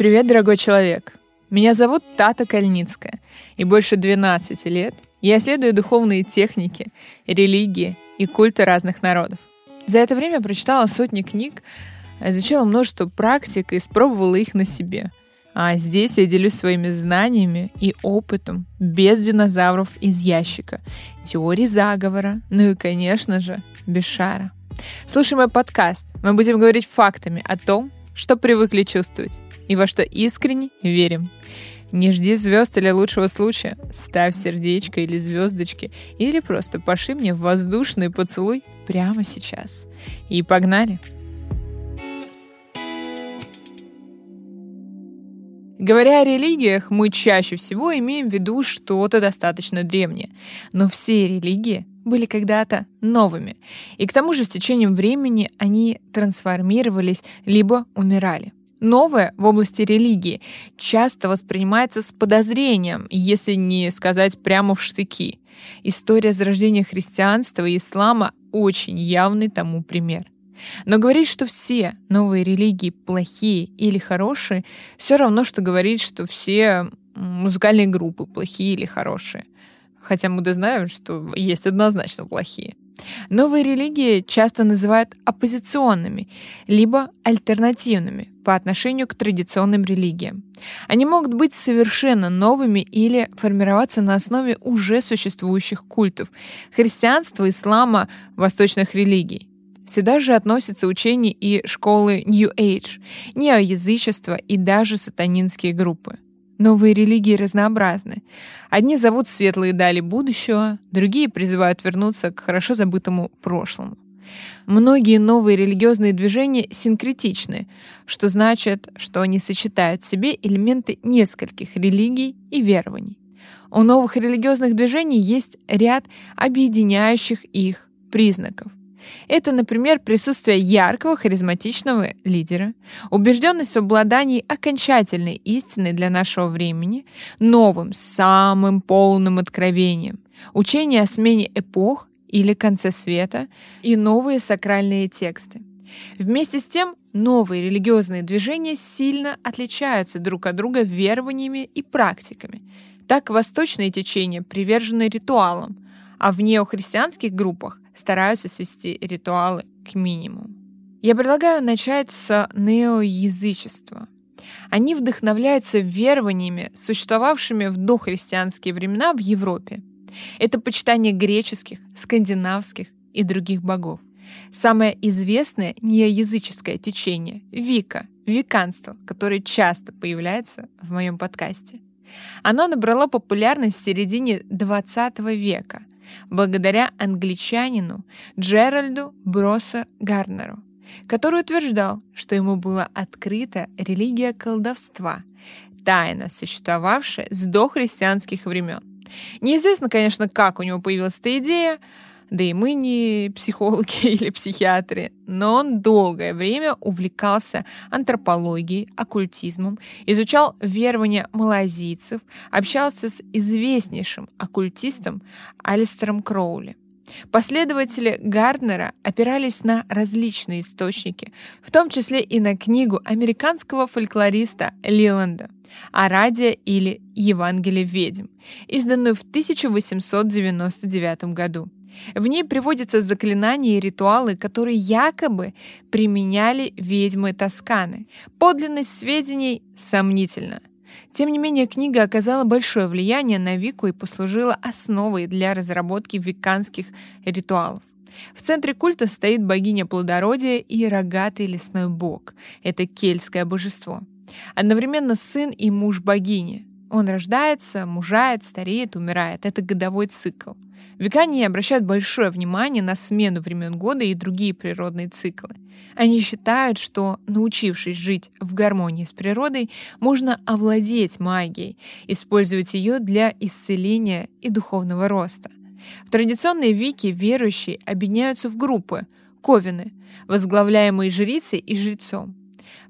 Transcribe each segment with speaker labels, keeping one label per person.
Speaker 1: Привет, дорогой человек! Меня зовут Тата Кальницкая, и больше 12 лет я исследую духовные техники, религии и культы разных народов. За это время прочитала сотни книг, изучала множество практик и испробовала их на себе. А здесь я делюсь своими знаниями и опытом без динозавров из ящика, теории заговора, ну и, конечно же, без шара. Слушай мой подкаст. Мы будем говорить фактами о том, что привыкли чувствовать и во что искренне верим. Не жди звезд или лучшего случая. Ставь сердечко или звездочки, или просто поши мне воздушный поцелуй прямо сейчас. И погнали! Говоря о религиях, мы чаще всего имеем в виду что-то достаточно древнее. Но все религии были когда-то новыми. И к тому же с течением времени они трансформировались либо умирали. Новое в области религии часто воспринимается с подозрением, если не сказать прямо в штыки. История зарождения христианства и ислама очень явный тому пример. Но говорить, что все новые религии плохие или хорошие, все равно, что говорить, что все музыкальные группы плохие или хорошие. Хотя мы да знаем, что есть однозначно плохие. Новые религии часто называют оппозиционными, либо альтернативными по отношению к традиционным религиям. Они могут быть совершенно новыми или формироваться на основе уже существующих культов – христианства, ислама, восточных религий. Сюда же относятся учения и школы New Age, неоязычество и даже сатанинские группы. Новые религии разнообразны. Одни зовут светлые дали будущего, другие призывают вернуться к хорошо забытому прошлому. Многие новые религиозные движения синкретичны, что значит, что они сочетают в себе элементы нескольких религий и верований. У новых религиозных движений есть ряд объединяющих их признаков. Это, например, присутствие яркого, харизматичного лидера, убежденность в обладании окончательной истиной для нашего времени, новым, самым полным откровением, учение о смене эпох или конце света и новые сакральные тексты. Вместе с тем, новые религиозные движения сильно отличаются друг от друга верованиями и практиками. Так восточные течения привержены ритуалам, а в неохристианских группах стараются свести ритуалы к минимуму. Я предлагаю начать с неоязычества. Они вдохновляются верованиями, существовавшими в дохристианские времена в Европе. Это почитание греческих, скандинавских и других богов. Самое известное неоязыческое течение — Вика, виканство, которое часто появляется в моем подкасте. Оно набрало популярность в середине XX века, благодаря англичанину Джеральду Броса Гарнеру, который утверждал, что ему была открыта религия колдовства, тайно существовавшая с дохристианских времен. Неизвестно, конечно, как у него появилась эта идея, да и мы не психологи или психиатры, но он долгое время увлекался антропологией, оккультизмом, изучал верования малазийцев, общался с известнейшим оккультистом Алистером Кроули. Последователи Гарднера опирались на различные источники, в том числе и на книгу американского фольклориста Лиланда «Арадия» или «Евангелие ведьм», изданную в 1899 году. В ней приводятся заклинания и ритуалы, которые якобы применяли ведьмы Тосканы. Подлинность сведений сомнительна. Тем не менее, книга оказала большое влияние на Вику и послужила основой для разработки веканских ритуалов. В центре культа стоит богиня плодородия и рогатый лесной бог. Это кельтское божество. Одновременно сын и муж богини. Он рождается, мужает, стареет, умирает. Это годовой цикл. Векане обращают большое внимание на смену времен года и другие природные циклы. Они считают, что, научившись жить в гармонии с природой, можно овладеть магией, использовать ее для исцеления и духовного роста. В традиционной вики верующие объединяются в группы – ковины, возглавляемые жрицей и жрецом.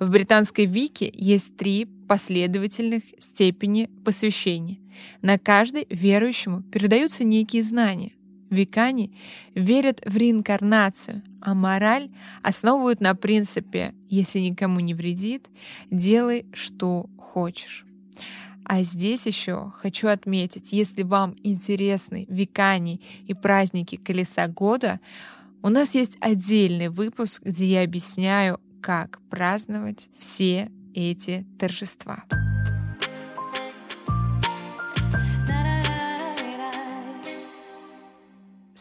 Speaker 1: В британской вики есть три последовательных степени посвящения. На каждой верующему передаются некие знания. Викани верят в реинкарнацию, а мораль основывают на принципе «если никому не вредит, делай, что хочешь». А здесь еще хочу отметить, если вам интересны векани и праздники Колеса года, у нас есть отдельный выпуск, где я объясняю, как праздновать все эти торжества.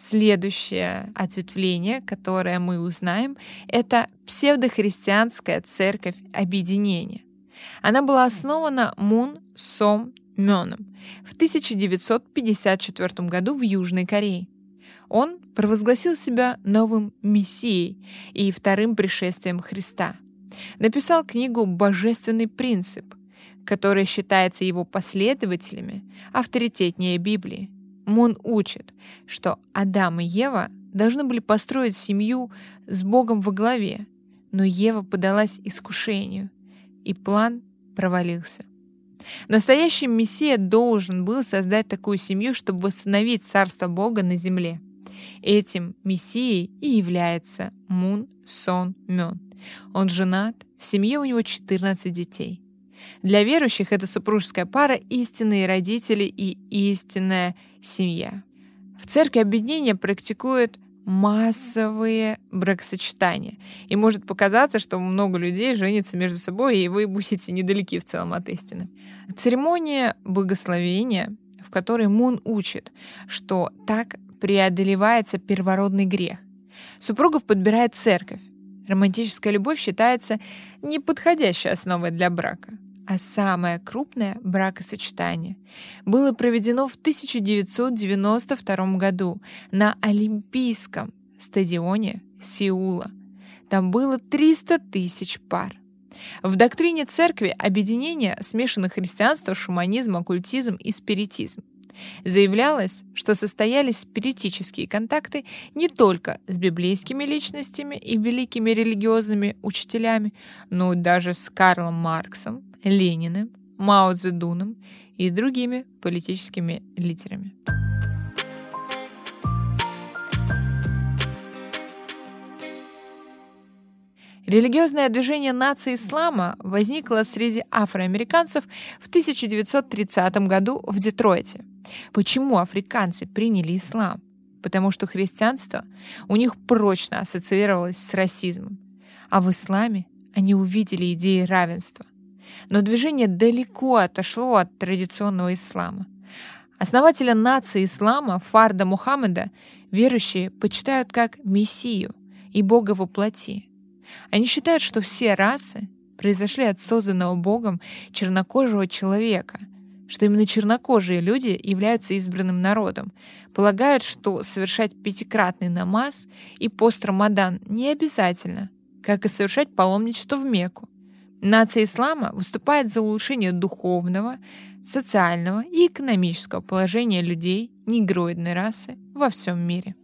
Speaker 1: Следующее ответвление, которое мы узнаем, это псевдохристианская церковь объединения. Она была основана Мун Сом Мёном в 1954 году в Южной Корее. Он провозгласил себя новым мессией и вторым пришествием Христа. Написал книгу «Божественный принцип», которая считается его последователями авторитетнее Библии. Мун учит, что Адам и Ева должны были построить семью с Богом во главе, но Ева подалась искушению, и план провалился. Настоящий Мессия должен был создать такую семью, чтобы восстановить царство Бога на земле. Этим Мессией и является Мун Сон Мён. Он женат, в семье у него 14 детей. Для верующих это супружеская пара, истинные родители и истинная семья. В церкви объединения практикуют массовые бракосочетания. И может показаться, что много людей женятся между собой, и вы будете недалеки в целом от истины. Церемония благословения, в которой Мун учит, что так преодолевается первородный грех. Супругов подбирает церковь. Романтическая любовь считается неподходящей основой для брака а самое крупное бракосочетание было проведено в 1992 году на Олимпийском стадионе Сеула. Там было 300 тысяч пар. В доктрине церкви объединение смешано христианство, шаманизм, оккультизм и спиритизм. Заявлялось, что состоялись спиритические контакты не только с библейскими личностями и великими религиозными учителями, но даже с Карлом Марксом, Лениным, Мао Цзэдуном и другими политическими лидерами. Религиозное движение нации ислама возникло среди афроамериканцев в 1930 году в Детройте. Почему африканцы приняли ислам? Потому что христианство у них прочно ассоциировалось с расизмом, а в исламе они увидели идеи равенства – но движение далеко отошло от традиционного ислама. Основателя нации ислама Фарда Мухаммеда верующие почитают как Мессию и Бога во плоти. Они считают, что все расы произошли от созданного Богом чернокожего человека, что именно чернокожие люди являются избранным народом, полагают, что совершать пятикратный намаз и пост Рамадан не обязательно, как и совершать паломничество в Мекку. Нация ислама выступает за улучшение духовного, социального и экономического положения людей негроидной расы во всем мире.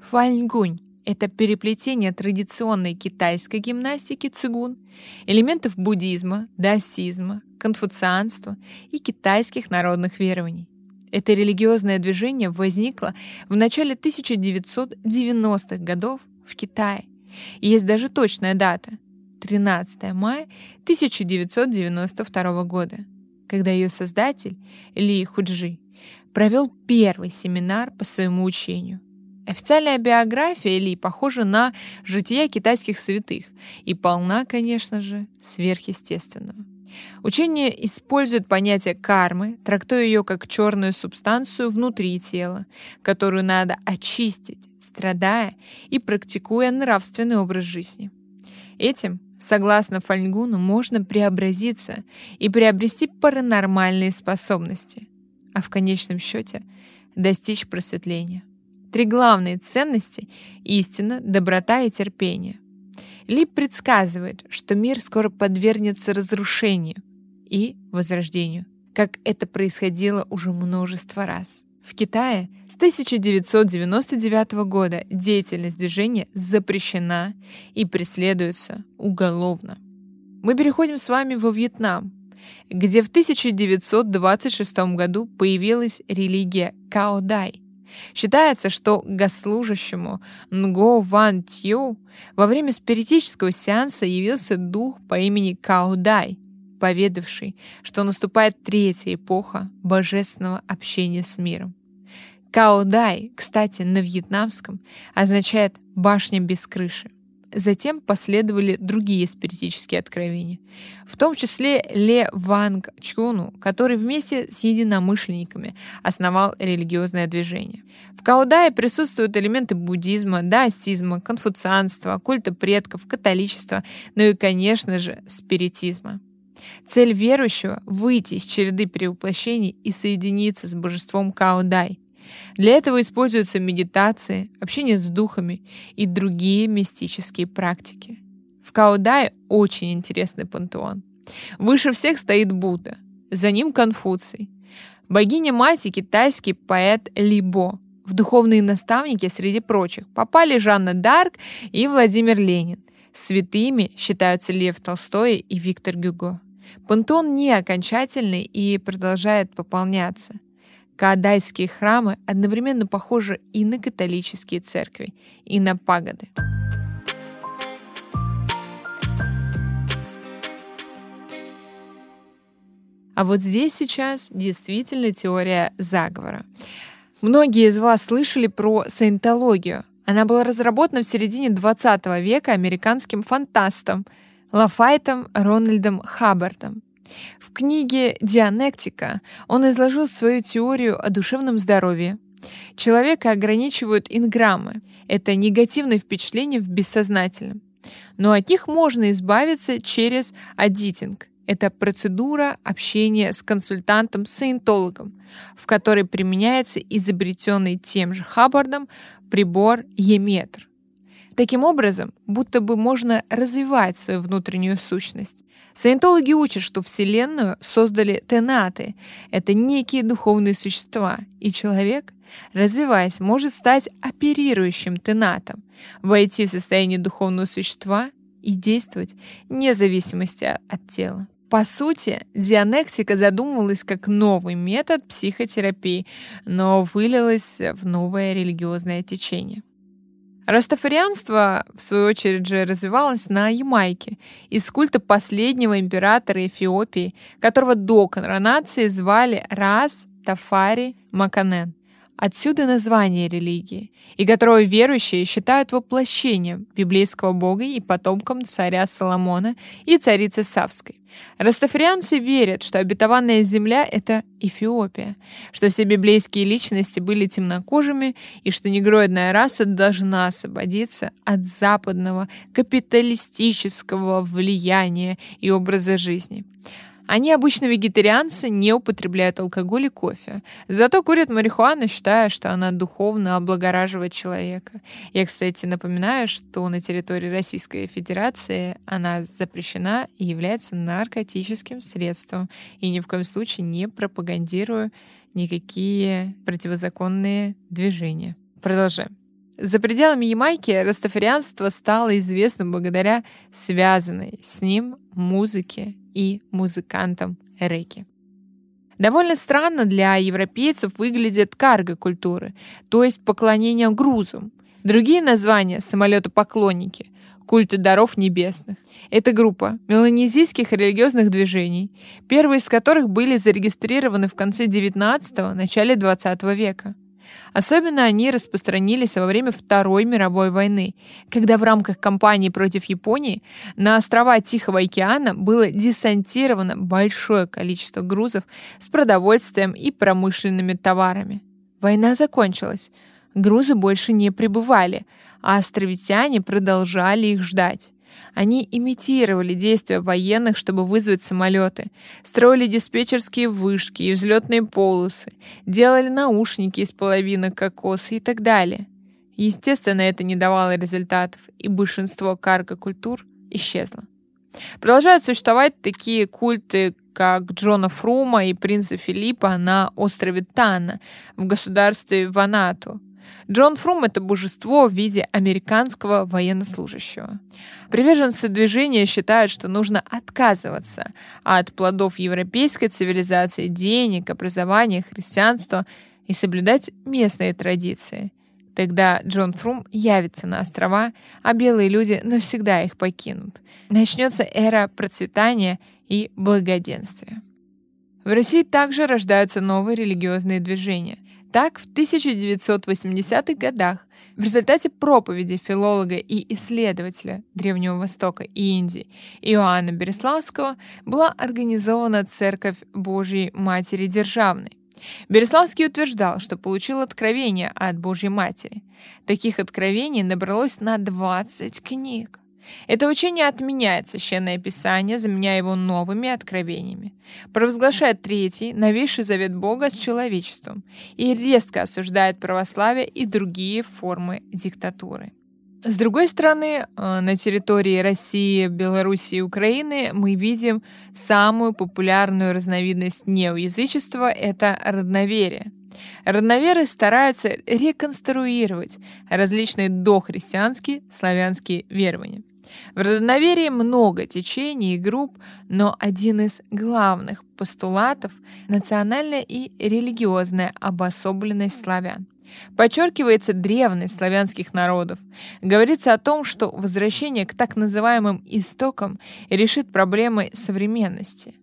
Speaker 1: Фальгунь — это переплетение традиционной китайской гимнастики цигун, элементов буддизма, даосизма, конфуцианства и китайских народных верований. Это религиозное движение возникло в начале 1990-х годов в Китае. Есть даже точная дата — 13 мая 1992 года, когда ее создатель Ли Худжи провел первый семинар по своему учению. Официальная биография Ли похожа на жития китайских святых и полна, конечно же, сверхъестественного. Учение использует понятие кармы, трактуя ее как черную субстанцию внутри тела, которую надо очистить, страдая и практикуя нравственный образ жизни. Этим Согласно Фальгуну, можно преобразиться и приобрести паранормальные способности, а в конечном счете достичь просветления. Три главные ценности — истина, доброта и терпение. Лип предсказывает, что мир скоро подвергнется разрушению и возрождению, как это происходило уже множество раз. В Китае с 1999 года деятельность движения запрещена и преследуется уголовно. Мы переходим с вами во Вьетнам, где в 1926 году появилась религия Каодай. Считается, что госслужащему Нго Ван Тью во время спиритического сеанса явился дух по имени Као Дай, поведавший, что наступает третья эпоха божественного общения с миром. Као Дай, кстати, на вьетнамском означает «башня без крыши». Затем последовали другие спиритические откровения, в том числе Ле Ванг Чуну, который вместе с единомышленниками основал религиозное движение. В Каудае присутствуют элементы буддизма, даосизма, конфуцианства, культа предков, католичества, ну и, конечно же, спиритизма. Цель верующего — выйти из череды перевоплощений и соединиться с божеством Каудай — для этого используются медитации, общение с духами и другие мистические практики. В Каудае очень интересный пантеон. Выше всех стоит Будда, за ним Конфуций. Богиня-мать китайский поэт Либо. В духовные наставники среди прочих попали Жанна Дарк и Владимир Ленин. Святыми считаются Лев Толстой и Виктор Гюго. Пантеон не окончательный и продолжает пополняться – Каадайские храмы одновременно похожи и на католические церкви, и на пагоды. А вот здесь сейчас действительно теория заговора. Многие из вас слышали про саентологию. Она была разработана в середине 20 века американским фантастом Лафайтом Рональдом Хаббартом. В книге «Дианектика» он изложил свою теорию о душевном здоровье. Человека ограничивают инграммы. Это негативные впечатления в бессознательном. Но от них можно избавиться через адитинг. Это процедура общения с консультантом-саентологом, в которой применяется изобретенный тем же Хаббардом прибор Еметр. Таким образом, будто бы можно развивать свою внутреннюю сущность. Саентологи учат, что Вселенную создали тенаты. Это некие духовные существа, и человек, развиваясь, может стать оперирующим тенатом, войти в состояние духовного существа и действовать вне зависимости от тела. По сути, дианектика задумывалась как новый метод психотерапии, но вылилась в новое религиозное течение. Растафарианство, в свою очередь же, развивалось на Ямайке из культа последнего императора Эфиопии, которого до коронации звали Рас Тафари Маканен. Отсюда название религии, и которого верующие считают воплощением библейского бога и потомком царя Соломона и царицы Савской. Растафарианцы верят, что обетованная земля — это Эфиопия, что все библейские личности были темнокожими и что негроидная раса должна освободиться от западного капиталистического влияния и образа жизни. Они обычно вегетарианцы, не употребляют алкоголь и кофе. Зато курят марихуану, считая, что она духовно облагораживает человека. Я, кстати, напоминаю, что на территории Российской Федерации она запрещена и является наркотическим средством. И ни в коем случае не пропагандирую никакие противозаконные движения. Продолжаем. За пределами Ямайки растафарианство стало известным благодаря связанной с ним музыке и музыкантам регги. Довольно странно для европейцев выглядит карго-культуры, то есть поклонение грузам. Другие названия — самолетопоклонники, культы даров небесных. Это группа меланезийских религиозных движений, первые из которых были зарегистрированы в конце XIX – начале XX века. Особенно они распространились во время Второй мировой войны, когда в рамках кампании против Японии на острова Тихого океана было десантировано большое количество грузов с продовольствием и промышленными товарами. Война закончилась. Грузы больше не прибывали, а островитяне продолжали их ждать. Они имитировали действия военных, чтобы вызвать самолеты, строили диспетчерские вышки и взлетные полосы, делали наушники из половины кокоса и так далее. Естественно, это не давало результатов, и большинство карго-культур исчезло. Продолжают существовать такие культы, как Джона Фрума и принца Филиппа на острове Тана в государстве Ванату – Джон Фрум — это божество в виде американского военнослужащего. Приверженцы движения считают, что нужно отказываться от плодов европейской цивилизации, денег, образования, христианства и соблюдать местные традиции. Тогда Джон Фрум явится на острова, а белые люди навсегда их покинут. Начнется эра процветания и благоденствия. В России также рождаются новые религиозные движения. Так, в 1980-х годах в результате проповеди филолога и исследователя Древнего Востока и Индии Иоанна Береславского была организована Церковь Божьей Матери Державной. Береславский утверждал, что получил откровение от Божьей Матери. Таких откровений набралось на 20 книг. Это учение отменяет Священное Писание, заменяя его новыми откровениями, провозглашает третий, новейший завет Бога с человечеством и резко осуждает православие и другие формы диктатуры. С другой стороны, э, на территории России, Беларуси и Украины мы видим самую популярную разновидность неоязычества — это родноверие. Родноверы стараются реконструировать различные дохристианские славянские верования. В родоноверии много течений и групп, но один из главных постулатов — национальная и религиозная обособленность славян. Подчеркивается древность славянских народов. Говорится о том, что возвращение к так называемым истокам решит проблемы современности.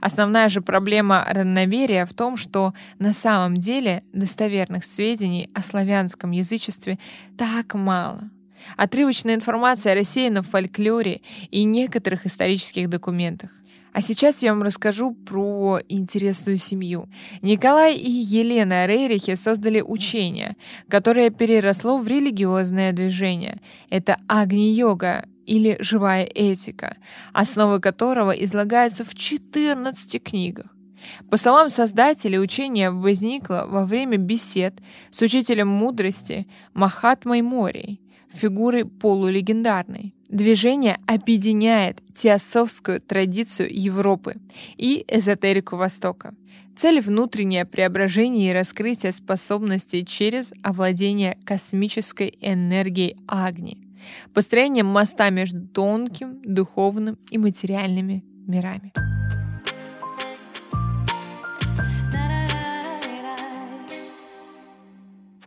Speaker 1: Основная же проблема родноверия в том, что на самом деле достоверных сведений о славянском язычестве так мало — Отрывочная информация рассеяна в фольклоре и некоторых исторических документах. А сейчас я вам расскажу про интересную семью. Николай и Елена Рерихи создали учение, которое переросло в религиозное движение. Это Агни-йога или живая этика, основы которого излагаются в 14 книгах. По словам создателя, учение возникло во время бесед с учителем мудрости Махатмой Морей фигуры полулегендарной. Движение объединяет теософскую традицию Европы и эзотерику Востока. Цель — внутреннее преображение и раскрытие способностей через овладение космической энергией Агни, построение моста между тонким, духовным и материальными мирами.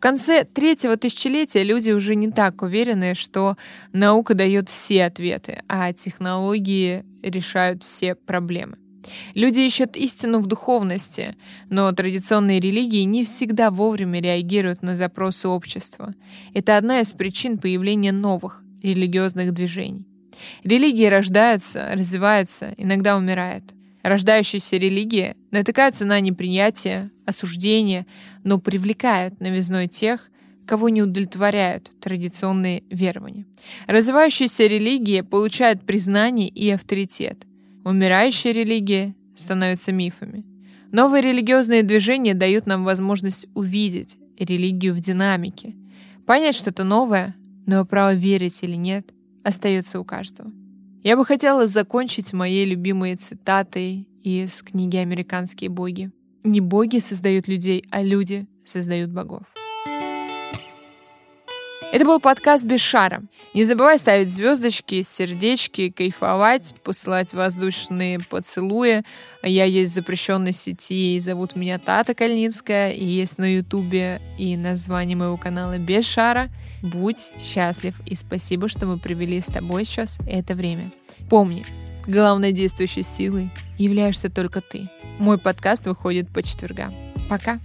Speaker 1: Конце третьего тысячелетия люди уже не так уверены, что наука дает все ответы, а технологии решают все проблемы. Люди ищут истину в духовности, но традиционные религии не всегда вовремя реагируют на запросы общества. Это одна из причин появления новых религиозных движений. Религии рождаются, развиваются, иногда умирают. Рождающиеся религии натыкаются на неприятие, осуждение, но привлекают новизной тех, кого не удовлетворяют традиционные верования. Развивающиеся религии получают признание и авторитет. Умирающие религии становятся мифами. Новые религиозные движения дают нам возможность увидеть религию в динамике, понять что-то новое, но право верить или нет остается у каждого. Я бы хотела закончить моей любимой цитатой из книги «Американские боги». Не боги создают людей, а люди создают богов. Это был подкаст «Без шара». Не забывай ставить звездочки, сердечки, кайфовать, посылать воздушные поцелуи. Я есть в запрещенной сети, зовут меня Тата Кальницкая, и есть на Ютубе, и название моего канала «Без шара». Будь счастлив, и спасибо, что мы провели с тобой сейчас это время. Помни, главной действующей силой являешься только ты. Мой подкаст выходит по четвергам. Пока!